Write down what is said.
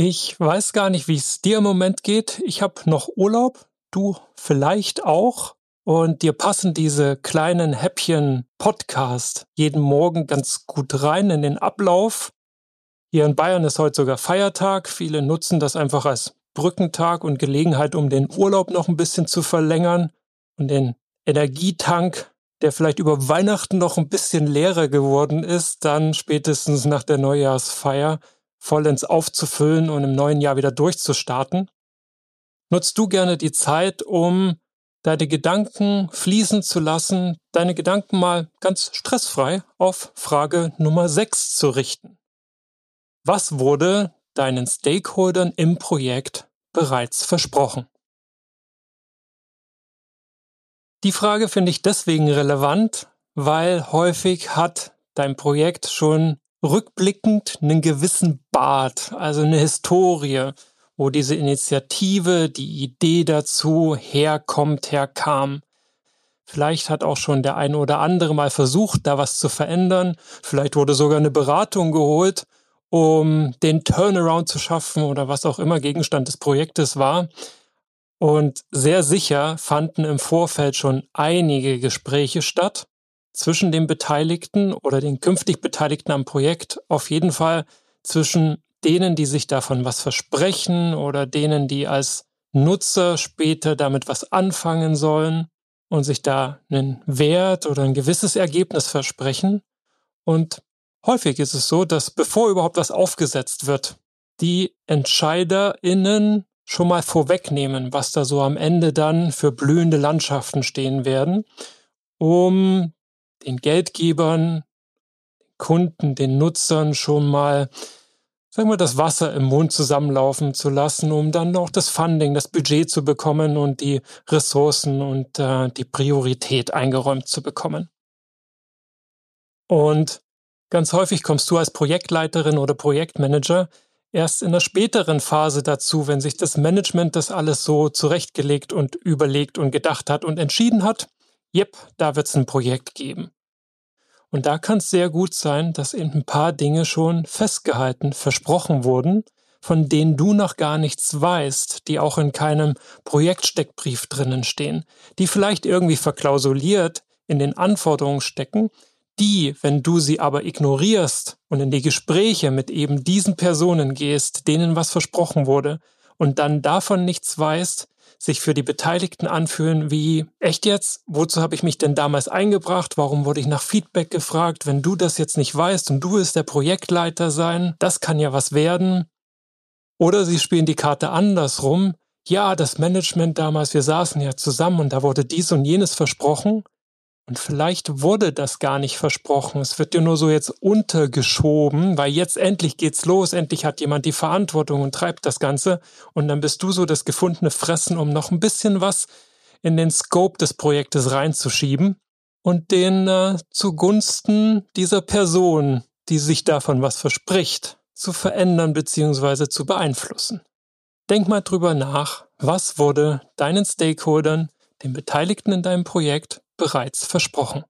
Ich weiß gar nicht, wie es dir im Moment geht. Ich habe noch Urlaub, du vielleicht auch. Und dir passen diese kleinen Häppchen Podcast jeden Morgen ganz gut rein in den Ablauf. Hier in Bayern ist heute sogar Feiertag. Viele nutzen das einfach als Brückentag und Gelegenheit, um den Urlaub noch ein bisschen zu verlängern und den Energietank, der vielleicht über Weihnachten noch ein bisschen leerer geworden ist, dann spätestens nach der Neujahrsfeier vollends aufzufüllen und im neuen Jahr wieder durchzustarten. Nutzt du gerne die Zeit, um deine Gedanken fließen zu lassen, deine Gedanken mal ganz stressfrei auf Frage Nummer 6 zu richten. Was wurde deinen Stakeholdern im Projekt bereits versprochen? Die Frage finde ich deswegen relevant, weil häufig hat dein Projekt schon rückblickend einen gewissen Bart, also eine Historie, wo diese Initiative, die Idee dazu herkommt, herkam. Vielleicht hat auch schon der eine oder andere mal versucht, da was zu verändern. Vielleicht wurde sogar eine Beratung geholt, um den Turnaround zu schaffen oder was auch immer Gegenstand des Projektes war. Und sehr sicher fanden im Vorfeld schon einige Gespräche statt zwischen den Beteiligten oder den künftig Beteiligten am Projekt, auf jeden Fall zwischen denen, die sich davon was versprechen oder denen, die als Nutzer später damit was anfangen sollen und sich da einen Wert oder ein gewisses Ergebnis versprechen. Und häufig ist es so, dass bevor überhaupt was aufgesetzt wird, die EntscheiderInnen schon mal vorwegnehmen, was da so am Ende dann für blühende Landschaften stehen werden, um den Geldgebern, den Kunden, den Nutzern schon mal sagen wir, das Wasser im Mund zusammenlaufen zu lassen, um dann auch das Funding, das Budget zu bekommen und die Ressourcen und äh, die Priorität eingeräumt zu bekommen. Und ganz häufig kommst du als Projektleiterin oder Projektmanager erst in der späteren Phase dazu, wenn sich das Management das alles so zurechtgelegt und überlegt und gedacht hat und entschieden hat, yep, da wird es ein Projekt geben. Und da kann es sehr gut sein, dass eben ein paar Dinge schon festgehalten, versprochen wurden, von denen du noch gar nichts weißt, die auch in keinem Projektsteckbrief drinnen stehen, die vielleicht irgendwie verklausuliert in den Anforderungen stecken, die, wenn du sie aber ignorierst und in die Gespräche mit eben diesen Personen gehst, denen was versprochen wurde, und dann davon nichts weißt, sich für die Beteiligten anfühlen wie, echt jetzt? Wozu habe ich mich denn damals eingebracht? Warum wurde ich nach Feedback gefragt? Wenn du das jetzt nicht weißt und du willst der Projektleiter sein, das kann ja was werden. Oder sie spielen die Karte andersrum. Ja, das Management damals, wir saßen ja zusammen und da wurde dies und jenes versprochen. Und vielleicht wurde das gar nicht versprochen. Es wird dir nur so jetzt untergeschoben, weil jetzt endlich geht's los, endlich hat jemand die Verantwortung und treibt das Ganze. Und dann bist du so das gefundene Fressen, um noch ein bisschen was in den Scope des Projektes reinzuschieben und den äh, zugunsten dieser Person, die sich davon was verspricht, zu verändern bzw. zu beeinflussen. Denk mal drüber nach, was wurde deinen Stakeholdern, den Beteiligten in deinem Projekt bereits versprochen.